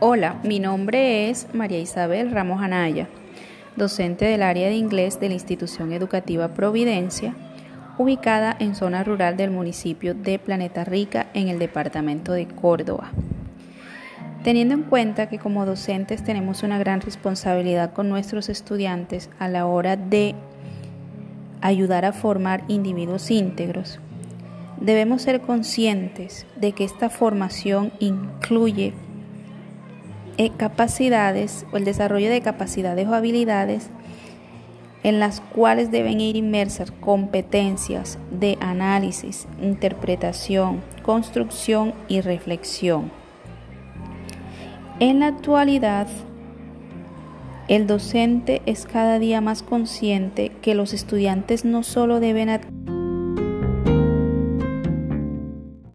Hola, mi nombre es María Isabel Ramos Anaya, docente del área de inglés de la institución educativa Providencia, ubicada en zona rural del municipio de Planeta Rica en el departamento de Córdoba. Teniendo en cuenta que como docentes tenemos una gran responsabilidad con nuestros estudiantes a la hora de ayudar a formar individuos íntegros, debemos ser conscientes de que esta formación incluye capacidades o el desarrollo de capacidades o habilidades en las cuales deben ir inmersas competencias de análisis, interpretación, construcción y reflexión. En la actualidad, el docente es cada día más consciente que los estudiantes no solo deben